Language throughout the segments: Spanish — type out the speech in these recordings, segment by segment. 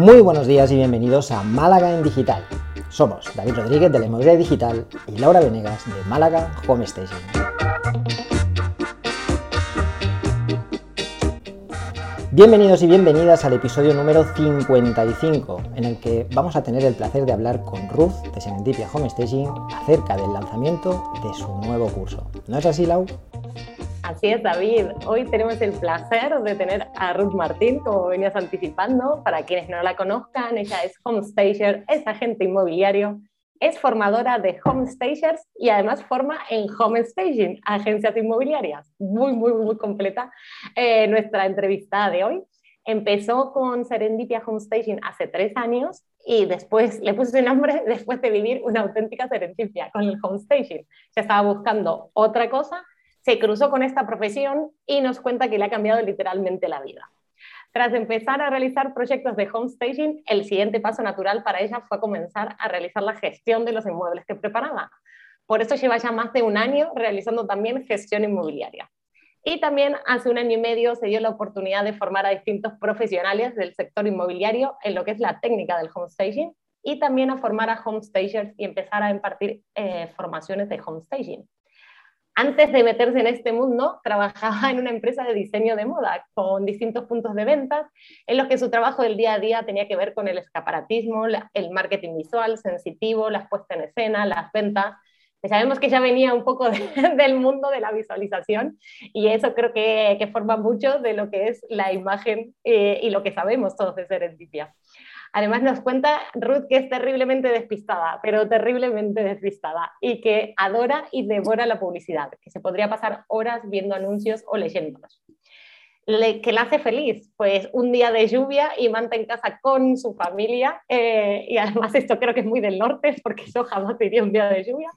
Muy buenos días y bienvenidos a Málaga en Digital. Somos David Rodríguez de la Inmobiliaria Digital y Laura Venegas de Málaga Home Station. Bienvenidos y bienvenidas al episodio número 55, en el que vamos a tener el placer de hablar con Ruth de Serendipia Home Staging acerca del lanzamiento de su nuevo curso. ¿No es así, Lau? Así es, David. Hoy tenemos el placer de tener a Ruth Martín, como venías anticipando. Para quienes no la conozcan, ella es homestager, es agente inmobiliario, es formadora de homestagers y además forma en home staging, agencias inmobiliarias. Muy, muy, muy completa eh, nuestra entrevista de hoy. Empezó con Serendipia Homestaging hace tres años y después le puse su nombre después de vivir una auténtica serendipia con el homestaging. Ya estaba buscando otra cosa se cruzó con esta profesión y nos cuenta que le ha cambiado literalmente la vida. Tras empezar a realizar proyectos de homestaging, el siguiente paso natural para ella fue comenzar a realizar la gestión de los inmuebles que preparaba. Por eso lleva ya más de un año realizando también gestión inmobiliaria. Y también hace un año y medio se dio la oportunidad de formar a distintos profesionales del sector inmobiliario en lo que es la técnica del homestaging y también a formar a homestagers y empezar a impartir eh, formaciones de homestaging antes de meterse en este mundo, trabajaba en una empresa de diseño de moda con distintos puntos de ventas, en los que su trabajo del día a día tenía que ver con el escaparatismo, el marketing visual, sensitivo, las puestas en escena, las ventas. sabemos que ya venía un poco del mundo de la visualización y eso creo que, que, forma mucho de lo que es la imagen eh, y lo que sabemos todos de Serendipia. Además nos cuenta Ruth que es terriblemente despistada, pero terriblemente despistada, y que adora y devora la publicidad, que se podría pasar horas viendo anuncios o leyéndolos. Le, que la hace feliz, pues un día de lluvia y manta en casa con su familia, eh, y además esto creo que es muy del norte, porque yo jamás iría un día de lluvia,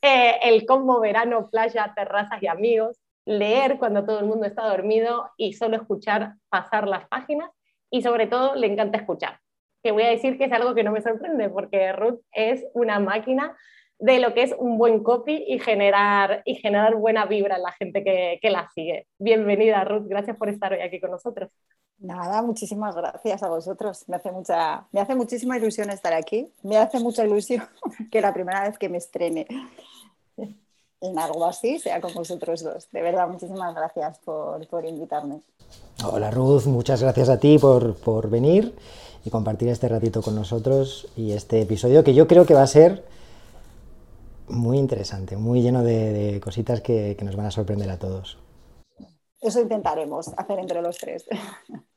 eh, el combo verano, playa, terrazas y amigos, leer cuando todo el mundo está dormido y solo escuchar pasar las páginas, y sobre todo le encanta escuchar que voy a decir que es algo que no me sorprende, porque Ruth es una máquina de lo que es un buen copy y generar, y generar buena vibra en la gente que, que la sigue. Bienvenida, Ruth, gracias por estar hoy aquí con nosotros. Nada, muchísimas gracias a vosotros. Me hace, mucha, me hace muchísima ilusión estar aquí. Me hace mucha ilusión que la primera vez que me estrene en algo así sea con vosotros dos. De verdad, muchísimas gracias por, por invitarme. Hola Ruth, muchas gracias a ti por, por venir y compartir este ratito con nosotros y este episodio que yo creo que va a ser muy interesante, muy lleno de, cositas que, que nos van a sorprender a todos. Eso intentaremos hacer entre los tres.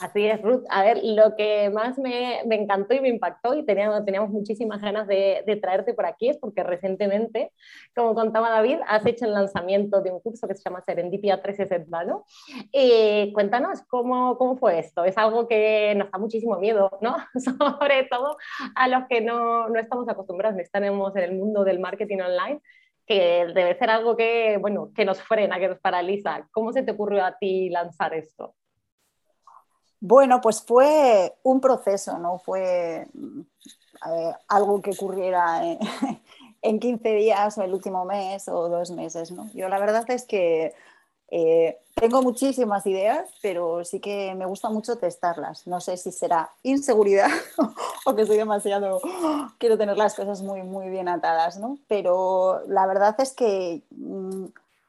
Así es, Ruth. A ver, lo que más me, me encantó y me impactó y teníamos, teníamos muchísimas ganas de, de, traerte por aquí es porque recientemente, como contaba David, has hecho el lanzamiento de un curso que se llama Serendipia 360, ¿no? Y cuéntanos cómo, cómo fue esto. Es algo que nos da muchísimo miedo, ¿no? Sobre todo a los que no, no estamos acostumbrados, estamos en el mundo del marketing online que debe ser algo que, bueno, que nos frena, que nos paraliza. ¿Cómo se te ocurrió a ti lanzar esto? Bueno, pues fue un proceso, no fue eh, algo que ocurriera en, 15 días o el último mes o dos meses. ¿no? Yo la verdad es que eh, tengo muchísimas ideas, pero sí que me gusta mucho testarlas. No sé si será inseguridad o que soy demasiado, quiero tener las cosas muy, muy bien atadas, ¿no? Pero la verdad es que...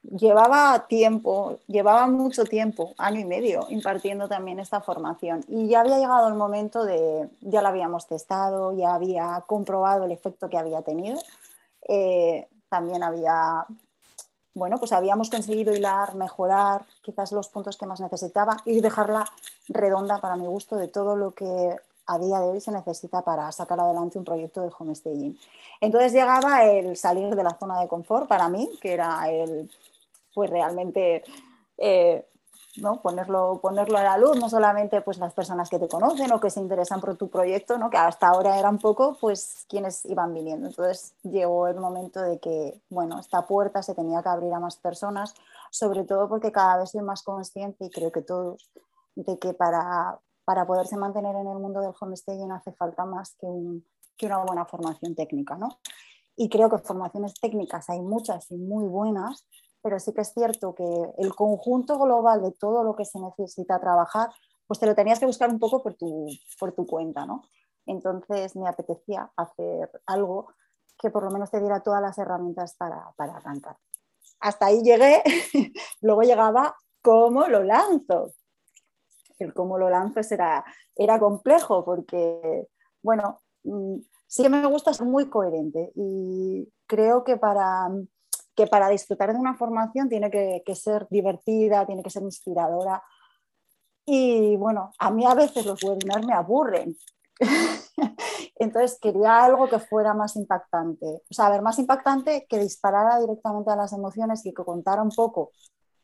Llevaba tiempo, llevaba mucho tiempo, año y medio, impartiendo también esta formación. Y ya había llegado el momento de, ya la habíamos testado, ya había comprobado el efecto que había tenido. Eh, también había, bueno, pues habíamos conseguido hilar, mejorar quizás los puntos que más necesitaba y dejarla redonda para mi gusto de todo lo que a día de hoy se necesita para sacar adelante un proyecto de homestaging. Entonces llegaba el salir de la zona de confort para mí, que era el pues realmente eh, ¿no? ponerlo, ponerlo a la luz, no solamente pues, las personas que te conocen o que se interesan por tu proyecto, ¿no? que hasta ahora eran poco, pues quienes iban viniendo. Entonces llegó el momento de que, bueno, esta puerta se tenía que abrir a más personas, sobre todo porque cada vez soy más consciente y creo que todos, de que para, para poderse mantener en el mundo del homestaging hace falta más que, que una buena formación técnica, ¿no? Y creo que formaciones técnicas hay muchas y muy buenas, pero sí que es cierto que el conjunto global de todo lo que se necesita trabajar pues te lo tenías que buscar un poco por tu, por tu cuenta, ¿no? Entonces me apetecía hacer algo que por lo menos te diera todas las herramientas para, para arrancar. Hasta ahí llegué, luego llegaba cómo lo lanzo. El cómo lo lanzo era, era complejo porque, bueno, mm, sí que me gusta ser muy coherente y creo que para, que para disfrutar de una formación tiene que, que ser divertida, tiene que ser inspiradora. Y bueno, a mí a veces los webinars me aburren. Entonces quería algo que fuera más impactante. O sea, a ver, más impactante que disparara directamente a las emociones y que contara un poco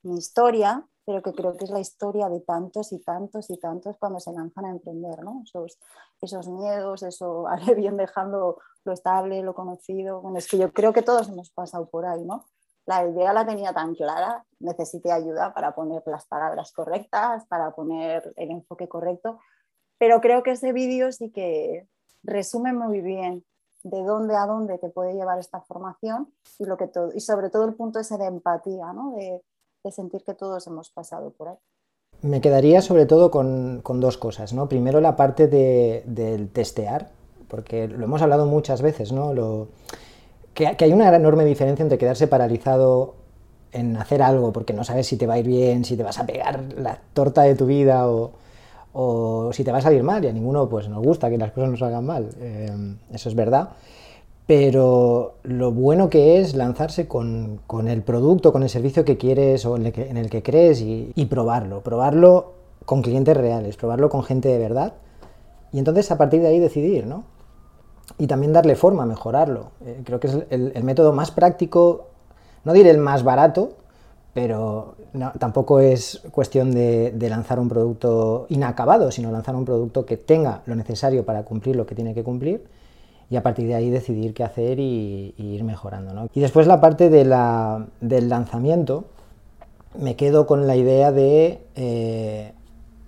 mi historia, pero que creo que es la historia de tantos y tantos y tantos cuando se lanzan a emprender, ¿no? Esos, esos miedos, eso, haré bien dejando lo estable, lo conocido. Bueno, es que yo creo que todos hemos pasado por ahí, ¿no? La idea la tenía tan clara, necesité ayuda para poner las palabras correctas, para poner el enfoque correcto, pero creo que ese vídeo sí que resume muy bien de dónde a dónde te puede llevar esta formación y, lo que todo, y sobre todo el punto ese de empatía, ¿no? de, de sentir que todos hemos pasado por ahí. Me quedaría sobre todo con, con dos cosas. ¿no? Primero la parte de, del testear, porque lo hemos hablado muchas veces, ¿no? Lo, que, que, hay una enorme diferencia entre quedarse paralizado en hacer algo porque no sabes si te va a ir bien, si te vas a pegar la torta de tu vida o, o si te va a salir mal, y a ninguno pues, nos gusta que las cosas nos salgan mal, eh, eso es verdad pero lo bueno que es lanzarse con, con, el producto, con el servicio que quieres o en el que, en el que crees y, y, probarlo, probarlo con clientes reales, probarlo con gente de verdad y entonces a partir de ahí decidir, ¿no? Y también darle forma, mejorarlo. Eh, creo que es el, el, método más práctico, no diré el más barato, pero no, tampoco es cuestión de, de lanzar un producto inacabado, sino lanzar un producto que tenga lo necesario para cumplir lo que tiene que cumplir y a partir de ahí decidir qué hacer y, ir mejorando. ¿no? Y después la parte del lanzamiento, me quedo con la idea de eh,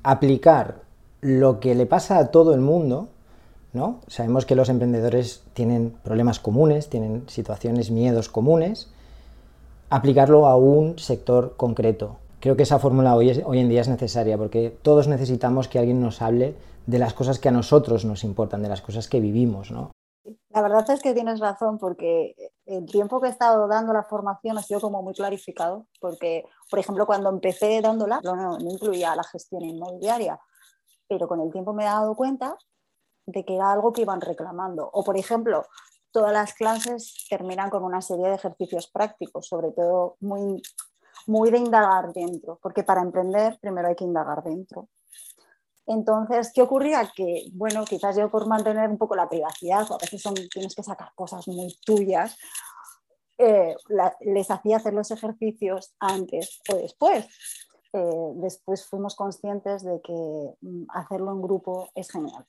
aplicar lo que le pasa a todo el mundo. ¿no? Sabemos que los emprendedores tienen problemas comunes, tienen situaciones, miedos comunes, aplicarlo a un sector concreto. Creo que esa fórmula hoy, hoy en día es necesaria porque todos necesitamos que alguien nos hable de las cosas que a nosotros nos importan, de las cosas que vivimos. ¿no? La verdad es que tienes razón porque el tiempo que he estado dando la formación ha sido como muy clarificado porque, por ejemplo, cuando empecé dándola no, incluía la gestión inmobiliaria, pero con el tiempo me he dado cuenta de que era algo que iban reclamando. O, por ejemplo, todas las clases terminan con una serie de ejercicios prácticos, sobre todo muy, muy de indagar dentro, porque para emprender primero hay que indagar dentro. Entonces, ¿qué ocurría? Que, bueno, quizás yo por mantener un poco la privacidad, a veces son, tienes que sacar cosas muy tuyas, eh, les hacía hacer los ejercicios antes o después. Eh, después fuimos conscientes de que mm, hacerlo en grupo es genial.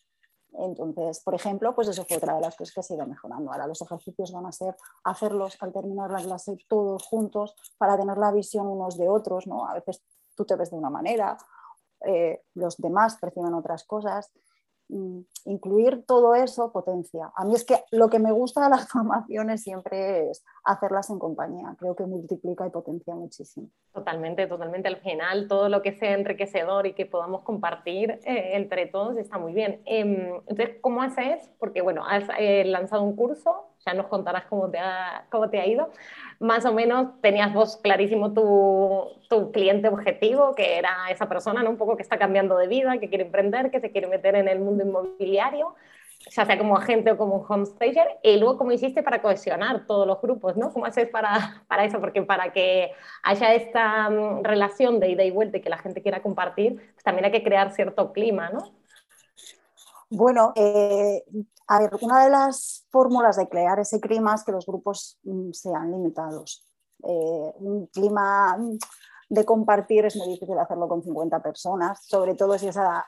Entonces, por ejemplo, pues eso fue otra de las cosas que ha ido mejorando. Ahora los ejercicios van a ser hacerlos al terminar la clase todos juntos para tener la visión unos de otros, ¿no? A veces tú te ves de una manera, eh, los demás perciben otras cosas. Mm, incluir todo eso potencia. A mí es que lo que me gusta de las formaciones siempre es hacerlas en compañía. Creo que multiplica y potencia muchísimo. Totalmente, totalmente. Al final, todo lo que sea enriquecedor y que podamos compartir eh, entre todos está muy bien. Eh, entonces, ¿cómo haces? Porque, bueno, has eh, lanzado un curso, ya nos contarás cómo te ha, cómo te ha ido. Más o menos tenías vos clarísimo tu, tu cliente objetivo, que era esa persona, ¿no? Un poco que está cambiando de vida, que quiere emprender, que se quiere meter en el mundo inmobiliario ya sea como agente o como homestager, y luego cómo hiciste para cohesionar todos los grupos, ¿no? ¿Cómo haces para, para eso? Porque para que haya esta um, relación de ida y vuelta y que la gente quiera compartir, pues también hay que crear cierto clima, ¿no? Bueno, eh, a ver, una de las fórmulas de crear ese clima es que los grupos mm, sean limitados. Eh, un clima de compartir es muy difícil hacerlo con 50 personas, sobre todo si es a,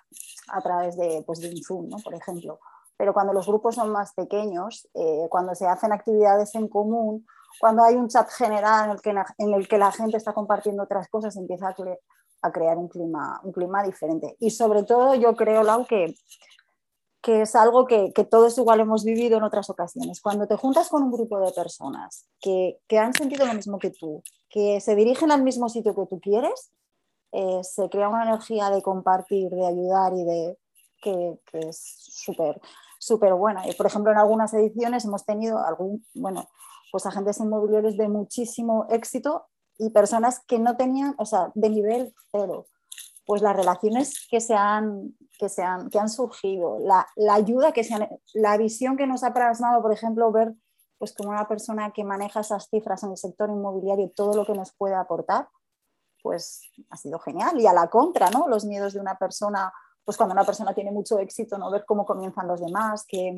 a través de, pues, de un Zoom, ¿no? por ejemplo pero cuando los grupos son más pequeños, eh, cuando se hacen actividades en común, cuando hay un chat general en el que, en el que la gente está compartiendo otras cosas, empieza a, a crear un clima, un clima diferente. Y sobre todo yo creo, Lau, que, que es algo que, que, todos igual hemos vivido en otras ocasiones. Cuando te juntas con un grupo de personas que, que han sentido lo mismo que tú, que se dirigen al mismo sitio que tú quieres, eh, se crea una energía de compartir, de ayudar y de que, es súper súper buena. Y por ejemplo, en algunas ediciones hemos tenido algún, bueno, pues agentes inmobiliarios de muchísimo éxito y personas que no tenían, o sea, de nivel cero. Pues las relaciones que se han, que se han, que han surgido, la, la ayuda que se han, la visión que nos ha plasmado, por ejemplo, ver pues como una persona que maneja esas cifras en el sector inmobiliario, todo lo que nos puede aportar, pues ha sido genial. Y a la contra, ¿no? Los miedos de una persona, pues cuando una persona tiene mucho éxito, ¿no? Ver cómo comienzan los demás, que,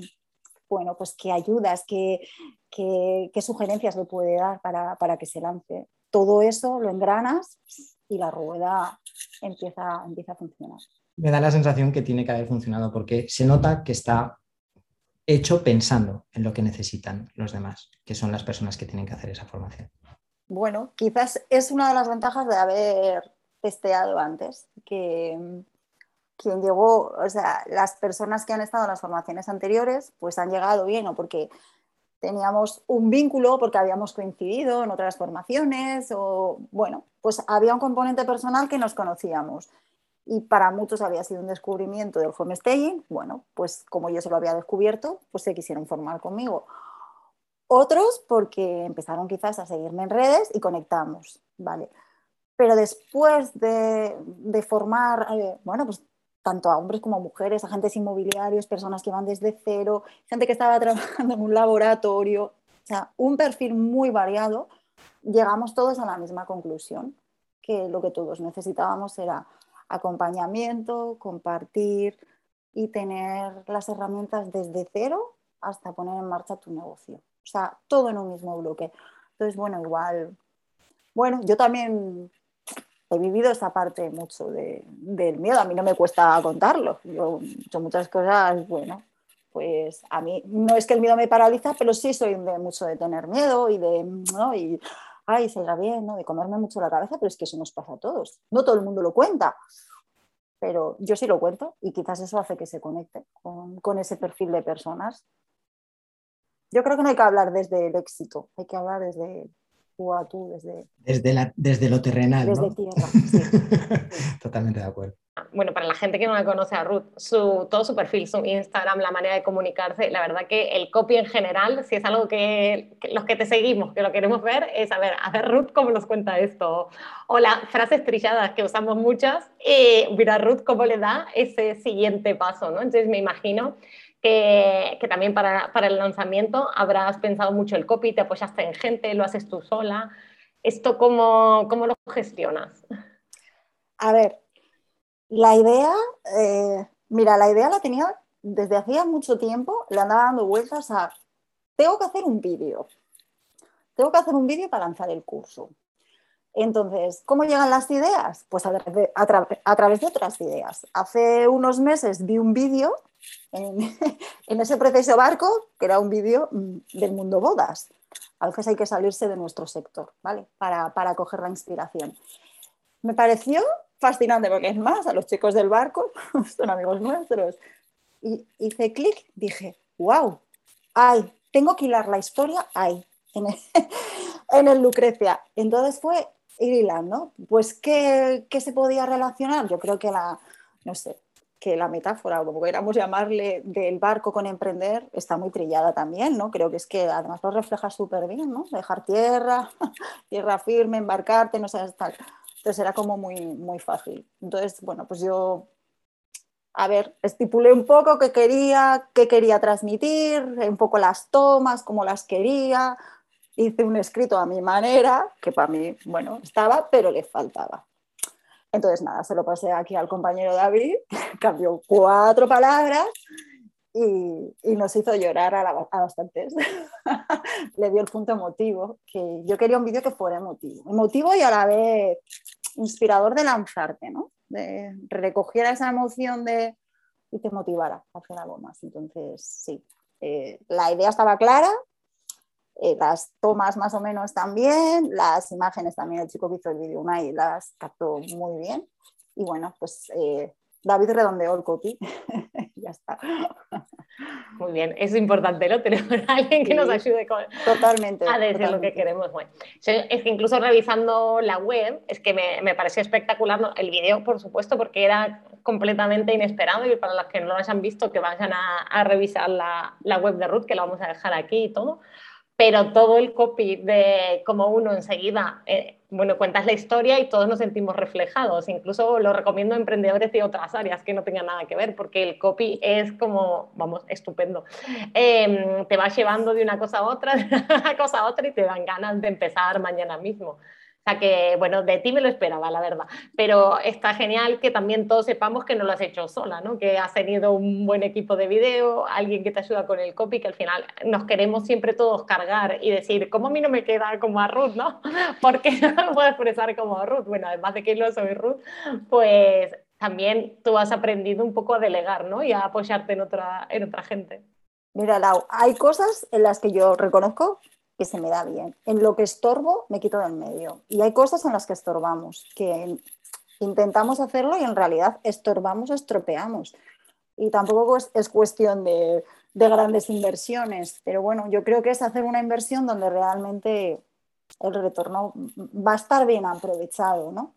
bueno, pues qué ayudas, qué, qué, sugerencias le puede dar para, para, que se lance. Todo eso lo engranas y la rueda empieza, empieza a funcionar. Me da la sensación que tiene que haber funcionado porque se nota que está hecho pensando en lo que necesitan los demás, que son las personas que tienen que hacer esa formación. Bueno, quizás es una de las ventajas de haber testeado antes, que quien llegó, o sea, las personas que han estado en las formaciones anteriores, pues han llegado bien o porque teníamos un vínculo, porque habíamos coincidido en otras formaciones o, bueno, pues había un componente personal que nos conocíamos y para muchos había sido un descubrimiento del homestaying, bueno, pues como yo se lo había descubierto, pues se quisieron formar conmigo. Otros porque empezaron quizás a seguirme en redes y conectamos, ¿vale? Pero después de, de formar, eh, bueno, pues tanto a hombres como a mujeres, agentes inmobiliarios, personas que van desde cero, gente que estaba trabajando en un laboratorio, o sea, un perfil muy variado, llegamos todos a la misma conclusión, que lo que todos necesitábamos era acompañamiento, compartir y tener las herramientas desde cero hasta poner en marcha tu negocio. O sea, todo en un mismo bloque. Entonces, bueno, igual, bueno, yo también he vivido esa parte mucho del miedo. A mí no me cuesta contarlo. Yo he hecho muchas cosas, bueno, pues a mí no es que el miedo me paraliza, pero sí soy de mucho de tener miedo y de, ¿no? Y, ay, se bien, ¿no? De comerme mucho la cabeza, pero es que eso nos pasa a todos. No todo el mundo lo cuenta, pero yo sí lo cuento y quizás eso hace que se conecte con, con ese perfil de personas. Yo creo que no hay que hablar desde el éxito, hay que hablar desde tú, desde... Desde, la, desde lo terrenal. Desde tierra, Totalmente de acuerdo. Bueno, para la gente que no la conoce a Ruth, su, todo su perfil, su Instagram, la manera de comunicarse, la verdad que el copy en general, si es algo que, los que te seguimos, que lo queremos ver, es a ver, a ver Ruth cómo nos cuenta esto. O las frases trilladas que usamos muchas, eh, mira Ruth cómo le da ese siguiente paso, ¿no? Entonces me imagino que, también para, el lanzamiento habrás pensado mucho el copy, te apoyaste en gente, lo haces tú sola. ¿Esto cómo, cómo lo gestionas? A ver, la idea, eh, mira, la idea la tenía desde hacía mucho tiempo, le andaba dando vueltas a, tengo que hacer un vídeo, tengo que hacer un vídeo para lanzar el curso. Entonces, ¿cómo llegan las ideas? Pues a, a través de otras ideas. Hace unos meses vi un vídeo en, ese proceso barco, que era un vídeo mm, del mundo bodas. A veces hay que salirse de nuestro sector, ¿vale? Para, para coger la inspiración. Me pareció fascinante porque es más, a los chicos del barco son amigos nuestros. Y hice clic, dije, wow, ay, tengo que hilar la historia ahí, en el, en el Lucrecia. Entonces fue ir hilando. Pues, ¿qué, ¿qué, se podía relacionar? Yo creo que la, no sé, que la metáfora, o como queramos llamarle, del barco con emprender está muy trillada también, ¿no? Creo que es que además lo refleja súper bien, ¿no? Dejar tierra, tierra firme, embarcarte, no sé, tal. Entonces era como muy, muy fácil. Entonces, bueno, pues yo, a ver, estipulé un poco qué quería, qué quería transmitir, un poco las tomas, cómo las quería, hice un escrito a mi manera, que para mí, bueno, estaba, pero le faltaba. Entonces, nada, se lo pasé aquí al compañero David, cambió cuatro palabras y, nos hizo llorar a, bastantes. Le dio el punto emotivo, que yo quería un vídeo que fuera emotivo. Emotivo y a la vez inspirador de lanzarte, ¿no? De recogiera esa emoción de, y te motivara a hacer algo más. Entonces, sí, eh, la idea estaba clara, eh, las tomas más o menos también, las imágenes también, el chico que hizo el vídeo Unai las captó muy bien. Y bueno, pues eh, David redondeó el copy. ya está. Muy bien, es importante, ¿no? Tener a alguien que nos ayude con, totalmente, a decir lo que queremos. Bueno, es que incluso revisando la web, es que me, me pareció espectacular el vídeo, por supuesto, porque era completamente inesperado y para los que no lo hayan visto, que vayan a, a revisar la, la, web de Ruth, que la vamos a dejar aquí y todo. Pero todo el copy de como uno enseguida eh, bueno, cuentas la historia y todos nos sentimos reflejados. Incluso lo recomiendo a emprendedores de otras áreas que no tengan nada que ver, porque el copy es como, vamos, estupendo. Em, te va llevando de una cosa a otra, de una cosa a otra y te dan ganas de empezar mañana mismo. O sea que, bueno, de ti me lo esperaba, la verdad. Pero está genial que también todos sepamos que no lo has hecho sola, ¿no? Que has tenido un buen equipo de video, alguien que te ayuda con el copy, que al final nos queremos siempre todos cargar y decir, ¿cómo a mí no me queda como a Ruth, no? Porque no lo puedo expresar como a Ruth. Bueno, además de que no soy Ruth, pues también tú has aprendido un poco a delegar, ¿no? Y a apoyarte en otra, en otra gente. Mira, Lau, hay cosas en las que yo reconozco que se me da bien. En lo que estorbo, me quito del medio. Y hay cosas en las que estorbamos, que intentamos hacerlo y en realidad estorbamos, estropeamos. Y tampoco es, es cuestión de, de, grandes inversiones, pero bueno, yo creo que es hacer una inversión donde realmente el retorno va a estar bien aprovechado, ¿no?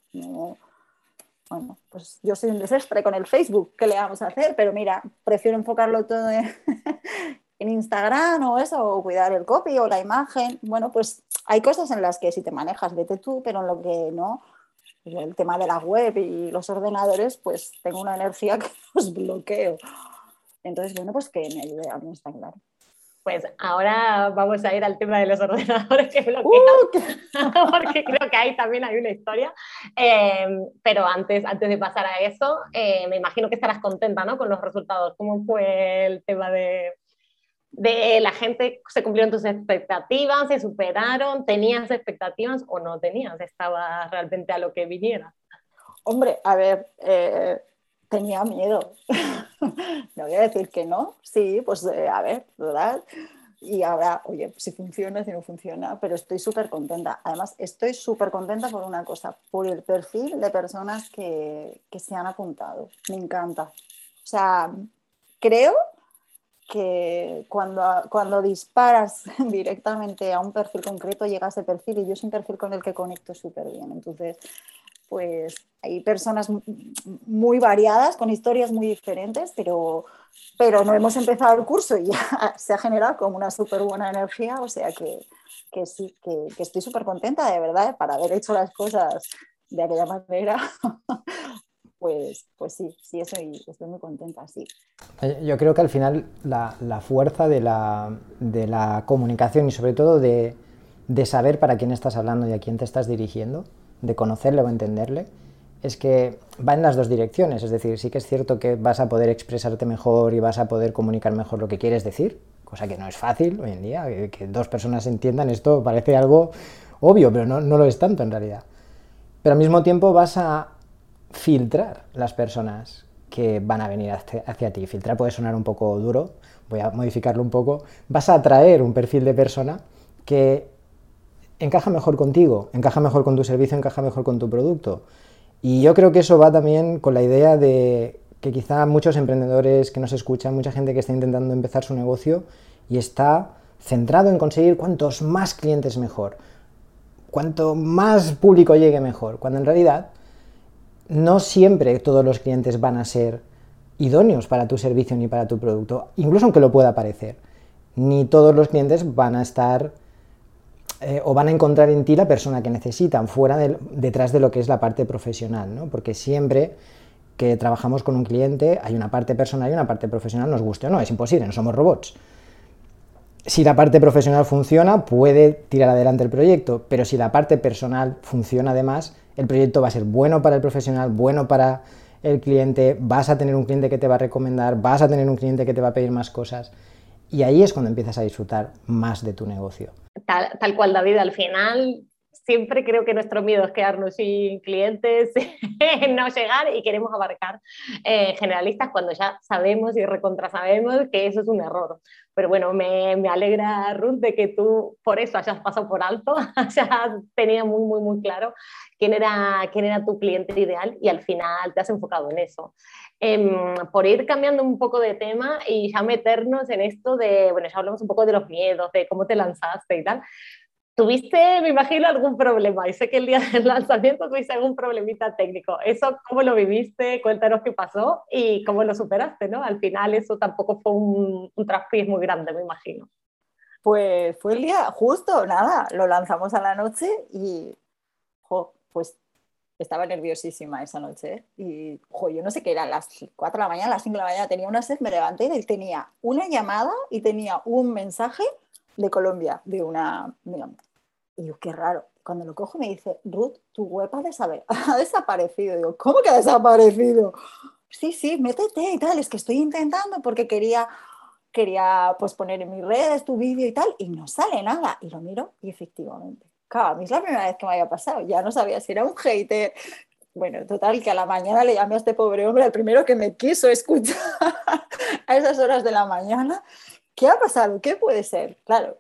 bueno, pues yo soy un desastre con el Facebook, ¿qué le vamos a hacer? Pero mira, prefiero enfocarlo todo en, en Instagram o eso, o cuidar el copy o la imagen. Bueno, pues hay cosas en las que si te manejas, vete tú, pero en lo que no, el tema de la web y los ordenadores, pues tengo una energía que los bloqueo. Entonces, bueno, pues que me ayude a mí, está claro. Pues ahora vamos a ir al tema de los ordenadores que bloquean, uh, porque creo que ahí también hay una historia. Eh, pero antes, antes de pasar a eso, eh, me imagino que estarás contenta ¿no? con los resultados. ¿Cómo fue el tema de, de la gente, se cumplieron tus expectativas, se superaron, tenías expectativas o no tenías, estaba realmente a lo que viniera. Hombre, a ver, eh, tenía miedo. no voy a decir que no, sí, pues eh, a ver, ¿verdad? Y ahora, oye, si funciona, si no funciona, pero estoy súper contenta. Además, estoy súper contenta por una cosa, por el perfil de personas que, que se han apuntado. Me encanta. O sea, creo que cuando, cuando disparas directamente a un perfil concreto llega a ese perfil y yo es un perfil con el que conecto súper bien. Entonces, pues hay personas muy variadas, con historias muy diferentes, pero, pero no hemos empezado el curso y ya se ha generado como una súper buena energía, o sea que, que sí, que, que estoy súper contenta de verdad para haber hecho las cosas de aquella manera pues, pues sí, sí, estoy, estoy muy contenta, sí. Eh, yo creo que al final la, la fuerza de la, de la, comunicación y sobre todo de, de, saber para quién estás hablando y a quién te estás dirigiendo, de conocerle o entenderle, es que va en las dos direcciones. Es decir, sí que es cierto que vas a poder expresarte mejor y vas a poder comunicar mejor lo que quieres decir, cosa que no es fácil hoy en día, que, que dos personas entiendan esto parece algo obvio, pero no, no lo es tanto en realidad. Pero al mismo tiempo vas a filtrar las personas que van a venir hacia, ti. Filtrar puede sonar un poco duro, voy a modificarlo un poco. Vas a atraer un perfil de persona que encaja mejor contigo, encaja mejor con tu servicio, encaja mejor con tu producto. Y yo creo que eso va también con la idea de que quizá muchos emprendedores que nos escuchan, mucha gente que está intentando empezar su negocio y está centrado en conseguir cuantos más clientes mejor, cuanto más público llegue mejor, cuando en realidad no siempre todos los clientes van a ser idóneos para tu servicio ni para tu producto, incluso aunque lo pueda parecer. Ni todos los clientes van a estar eh, o van a encontrar en ti la persona que necesitan, fuera detrás de lo que es la parte profesional, ¿no? Porque siempre que trabajamos con un cliente hay una parte personal y una parte profesional, nos guste o no, es imposible, no somos robots. Si la parte profesional funciona, puede tirar adelante el proyecto, pero si la parte personal funciona además, el proyecto va a ser bueno para el profesional, bueno para el cliente, vas a tener un cliente que te va a recomendar, vas a tener un cliente que te va a pedir más cosas. Y ahí es cuando empiezas a disfrutar más de tu negocio. Tal, cual, David, al final siempre creo que nuestro miedo es quedarnos sin clientes, no llegar y queremos abarcar eh, generalistas cuando ya sabemos y recontra sabemos que eso es un error. Pero bueno, me, me, alegra, Ruth, de que tú por eso hayas pasado por alto, hayas tenido muy, muy, muy claro quién era, quién era tu cliente ideal y al final te has enfocado en eso. Em, por ir cambiando un poco de tema y ya meternos en esto de, bueno, ya hablamos un poco de los miedos, de cómo te lanzaste y tal. ¿Tuviste, me imagino, algún problema? Y sé que el día del lanzamiento tuviste algún problemita técnico. ¿Eso cómo lo viviste? Cuéntanos qué pasó y cómo lo superaste, ¿no? Al final eso tampoco fue un, un traspiés muy grande, me imagino. Pues fue el día justo, nada, lo lanzamos a la noche y pues estaba nerviosísima esa noche ¿eh? y jo, yo no sé qué era, las 4 de la mañana, las 5 de la mañana tenía una sed, me levanté y tenía una llamada y tenía un mensaje de Colombia, de una... Y yo, qué raro. Cuando lo cojo me dice, Ruth, tu web ha, desaparecido. Digo, ¿cómo que ha desaparecido? Sí, sí, métete y tal. Es que estoy intentando porque quería, quería pues, poner en mis redes tu vídeo y tal. Y no sale nada. Y lo miro y efectivamente. Claro, a mí es la primera vez que me había pasado. Ya no sabía si era un hater. Bueno, total, que a la mañana le llamé a este pobre hombre, el primero que me quiso escuchar a esas horas de la mañana. ¿Qué ha pasado? ¿Qué puede ser? Claro,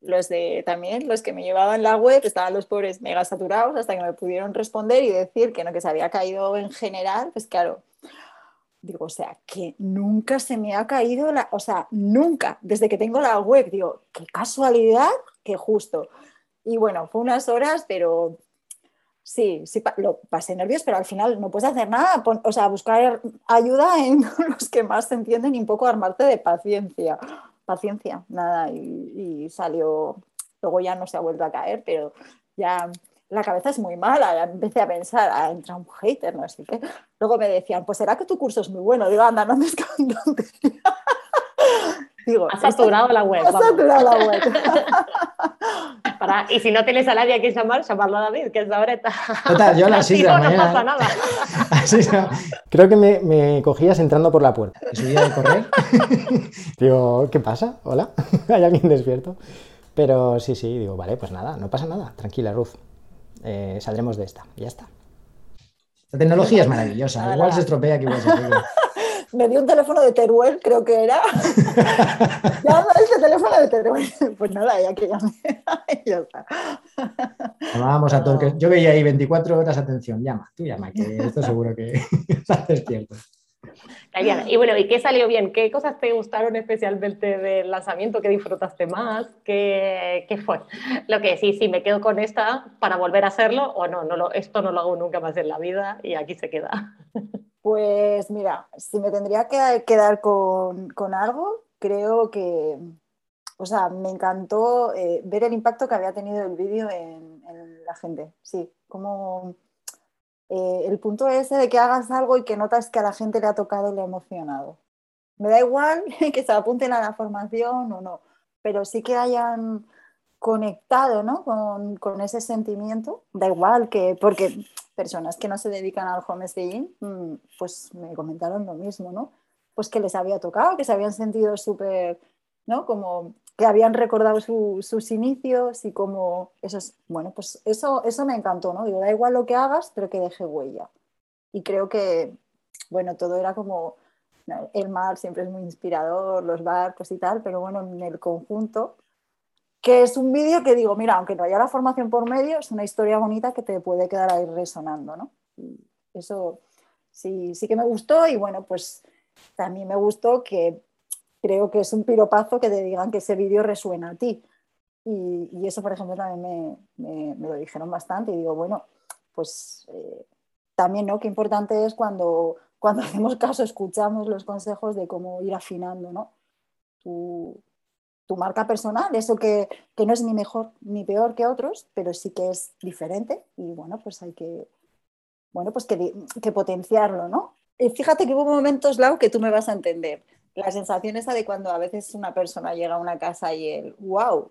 los de también, los que me llevaban la web, estaban los pobres mega saturados hasta que me pudieron responder y decir que no, que se había caído en general, pues claro, digo, o sea, que nunca se me ha caído la, o sea, nunca, desde que tengo la web, digo, qué casualidad, qué justo. Y bueno, fue unas horas, pero sí, sí, lo pasé nervios, pero al final no puedes hacer nada, o sea, buscar ayuda en los que más se entienden y un poco armarte de paciencia paciencia, nada, y, salió, luego ya no se ha vuelto a caer, pero ya la cabeza es muy mala, empecé a pensar, ah, entra un hater, no sé qué. Luego me decían, pues será que tu curso es muy bueno. Digo, anda, no me escondas. Digo, has saturado la web. Has saturado la web. Para, y si no tienes a nadie que llamar, llamarlo a David, que es ahora está. Total, yo a las 6 de la mañana. No pasa nada. Creo que me, me, cogías entrando por la puerta. Subía de correr. digo, ¿qué pasa? Hola, ¿hay alguien despierto? Pero sí, sí, digo, vale, pues nada, no pasa nada. Tranquila, Ruth. Eh, saldremos de esta. Ya está. La tecnología es maravillosa. Igual se estropea que igual se me dio un teléfono de Teruel, creo que era. Llama ese teléfono de Teruel. Pues nada, ya que llamé. ya está. Vamos a todo. Yo veía ahí 24 horas, atención, llama, tú llama, que esto seguro que estás despierto. Y bueno, ¿y qué salió bien? ¿Qué cosas te gustaron especialmente del lanzamiento? ¿Qué disfrutaste más? ¿Qué, qué fue? Lo que sí, sí, me quedo con esta para volver a hacerlo o no, no lo, esto no lo hago nunca más en la vida y aquí se queda. Pues mira, si me tendría que quedar con, con algo, creo que, o sea, me encantó eh, ver el impacto que había tenido el vídeo en, en, la gente. Sí, como eh, el punto ese de que hagas algo y que notas que a la gente le ha tocado y le ha emocionado. Me da igual que se apunten a la formación o no, pero sí que hayan conectado ¿no? con, con ese sentimiento. Da igual que, porque personas que no se dedican al homestaying, mm, pues me comentaron lo mismo, ¿no? Pues que les había tocado, que se habían sentido súper, ¿no? Como que habían recordado sus inicios y como eso es, bueno, pues eso, eso me encantó, ¿no? Digo, da igual lo que hagas, pero que deje huella. Y creo que, bueno, todo era como, el mar siempre es muy inspirador, los barcos y tal, pero bueno, en el conjunto, que es un vídeo que digo, mira, aunque no haya la formación por medio, es una historia bonita que te puede quedar ahí resonando, ¿no? eso sí, sí que me gustó y bueno, pues también me gustó que creo que es un piropazo que te digan que ese vídeo resuena a ti. Y, eso, por ejemplo, también me, lo dijeron bastante y digo, bueno, pues eh, también, ¿no? Qué importante es cuando, cuando hacemos caso, escuchamos los consejos de cómo ir afinando, ¿no? Tu, tu marca personal, eso que, no es ni mejor ni peor que otros, pero sí que es diferente y bueno, pues hay que, bueno, pues que, potenciarlo, ¿no? Fíjate que hubo momentos, Lau, que tú me vas a entender. La sensación esa de cuando a veces una persona llega a una casa y el wow.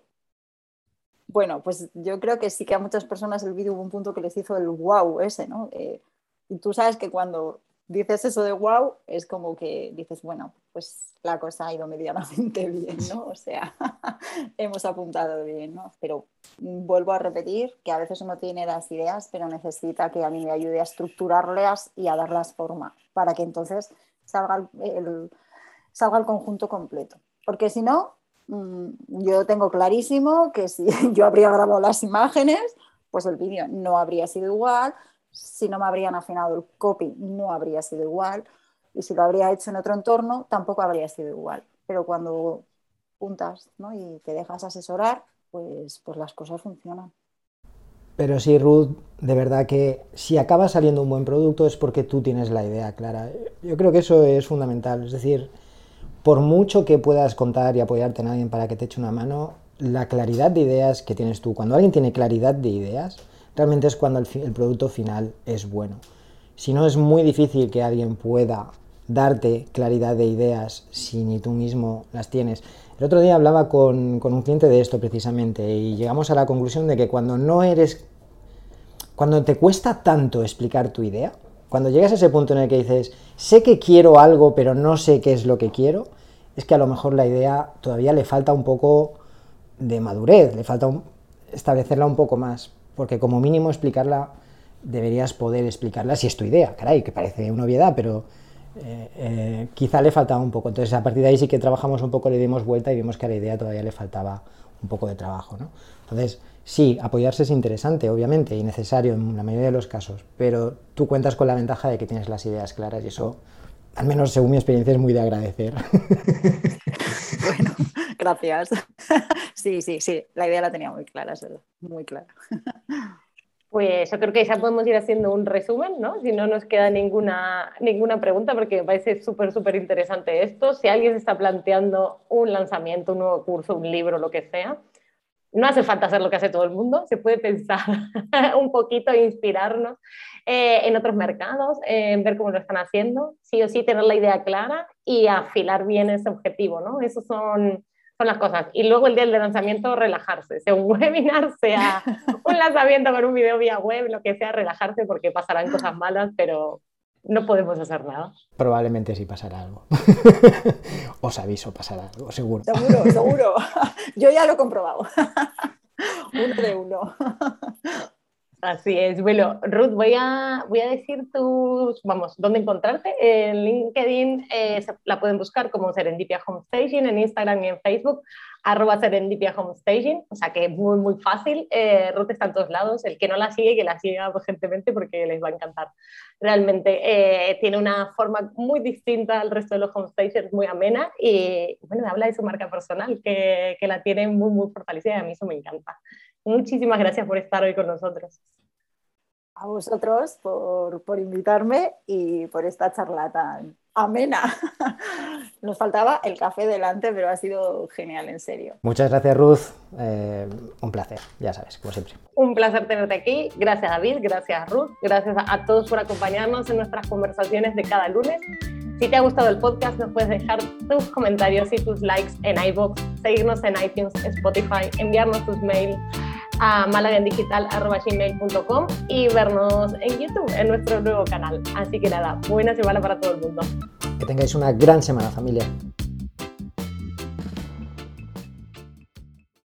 Bueno, pues yo creo que sí que a muchas personas el vídeo hubo un punto que les hizo el wow ese, ¿no? Eh, y tú sabes que cuando dices eso de wow, es como que dices, bueno, pues la cosa ha ido medianamente bien, ¿no? O sea, hemos apuntado bien, ¿no? Pero vuelvo a repetir que a veces uno tiene las ideas, pero necesita que alguien le ayude a estructurarlas y a darlas forma, para que entonces salga el, salga el conjunto completo. Porque si no, mm, yo tengo clarísimo que si yo habría grabado las imágenes, pues el vídeo no habría sido igual, si no me habrían afinado el copy no habría sido igual y si lo habría hecho en otro entorno tampoco habría sido igual. Pero cuando juntas y te dejas asesorar, pues, pues las cosas funcionan. Pero sí, Ruth, de verdad que si acaba saliendo un buen producto es porque tú tienes la idea clara. Yo creo que eso es fundamental. Es decir, por mucho que puedas contar y apoyarte en alguien para que te eche una mano, la claridad de ideas que tienes tú, cuando alguien tiene claridad de ideas, realmente es cuando el, producto final es bueno. Si no, es muy difícil que alguien pueda darte claridad de ideas si ni tú mismo las tienes. El otro día hablaba con, con, un cliente de esto precisamente y llegamos a la conclusión de que cuando no eres, cuando te cuesta tanto explicar tu idea, cuando llegas a ese punto en el que dices, sé que quiero algo pero no sé qué es lo que quiero, es que a lo mejor la idea todavía le falta un poco de madurez, le falta establecerla un poco más porque como mínimo explicarla, deberías poder explicarla si es tu idea, caray, que parece una obviedad, pero eh, eh, quizá le faltaba un poco. Entonces a partir de ahí sí que trabajamos un poco, le dimos vuelta y vimos que a la idea todavía le faltaba un poco de trabajo. ¿no? Entonces, sí, apoyarse es interesante, obviamente, y necesario en la mayoría de los casos, pero tú cuentas con la ventaja de que tienes las ideas claras y eso, al menos según mi experiencia, es muy de agradecer. Bueno, gracias. Sí, sí, sí, la idea la tenía muy clara, muy clara. Pues yo creo que ya podemos ir haciendo un resumen, ¿no? Si no nos queda ninguna, ninguna pregunta, porque me parece súper, súper interesante esto. Si alguien se está planteando un lanzamiento, un nuevo curso, un libro, lo que sea, no hace falta hacer lo que hace todo el mundo, se puede pensar un poquito e inspirarnos eh, en otros mercados, en ver cómo lo están haciendo, sí o sí tener la idea clara y afilar bien ese objetivo, ¿no? Esos son, son las cosas. Y luego el día del lanzamiento, relajarse, sea un webinar, sea un lanzamiento con un video vía web, lo que sea, relajarse porque pasarán cosas malas, pero no podemos hacer nada. Probablemente sí pasará algo. Os aviso, pasará algo, seguro. Seguro, seguro. Yo ya lo he comprobado. uno de uno. Así es. Bueno, Ruth, voy a, voy a decir tus, vamos, dónde encontrarte. En LinkedIn eh, la pueden buscar como Serendipia Home Staging, en Instagram y en Facebook, arroba Serendipia o sea que muy, muy fácil. Eh, Ruth está en todos lados. El que no la sigue, que la siga urgentemente porque les va a encantar. Realmente eh, tiene una forma muy distinta al resto de los home stagers, muy amena y, bueno, habla de su marca personal, que, que la tiene muy, muy fortalecida y a mí eso me encanta. Muchísimas gracias por estar hoy con nosotros. A vosotros por, por invitarme y por esta charla tan amena. Nos faltaba el café delante, pero ha sido genial, en serio. Muchas gracias, Ruth. Eh, un placer, ya sabes, como siempre. Un placer tenerte aquí. Gracias, David. Gracias, Ruth. Gracias a todos por acompañarnos en nuestras conversaciones de cada lunes. Si te ha gustado el podcast, nos puedes dejar tus comentarios y tus likes en iBox, seguirnos en iTunes, Spotify, enviarnos tus mails a malagendigital.com y vernos en YouTube, en nuestro nuevo canal. Así que nada, buena semana para todo el mundo. Que tengáis una gran semana, familia.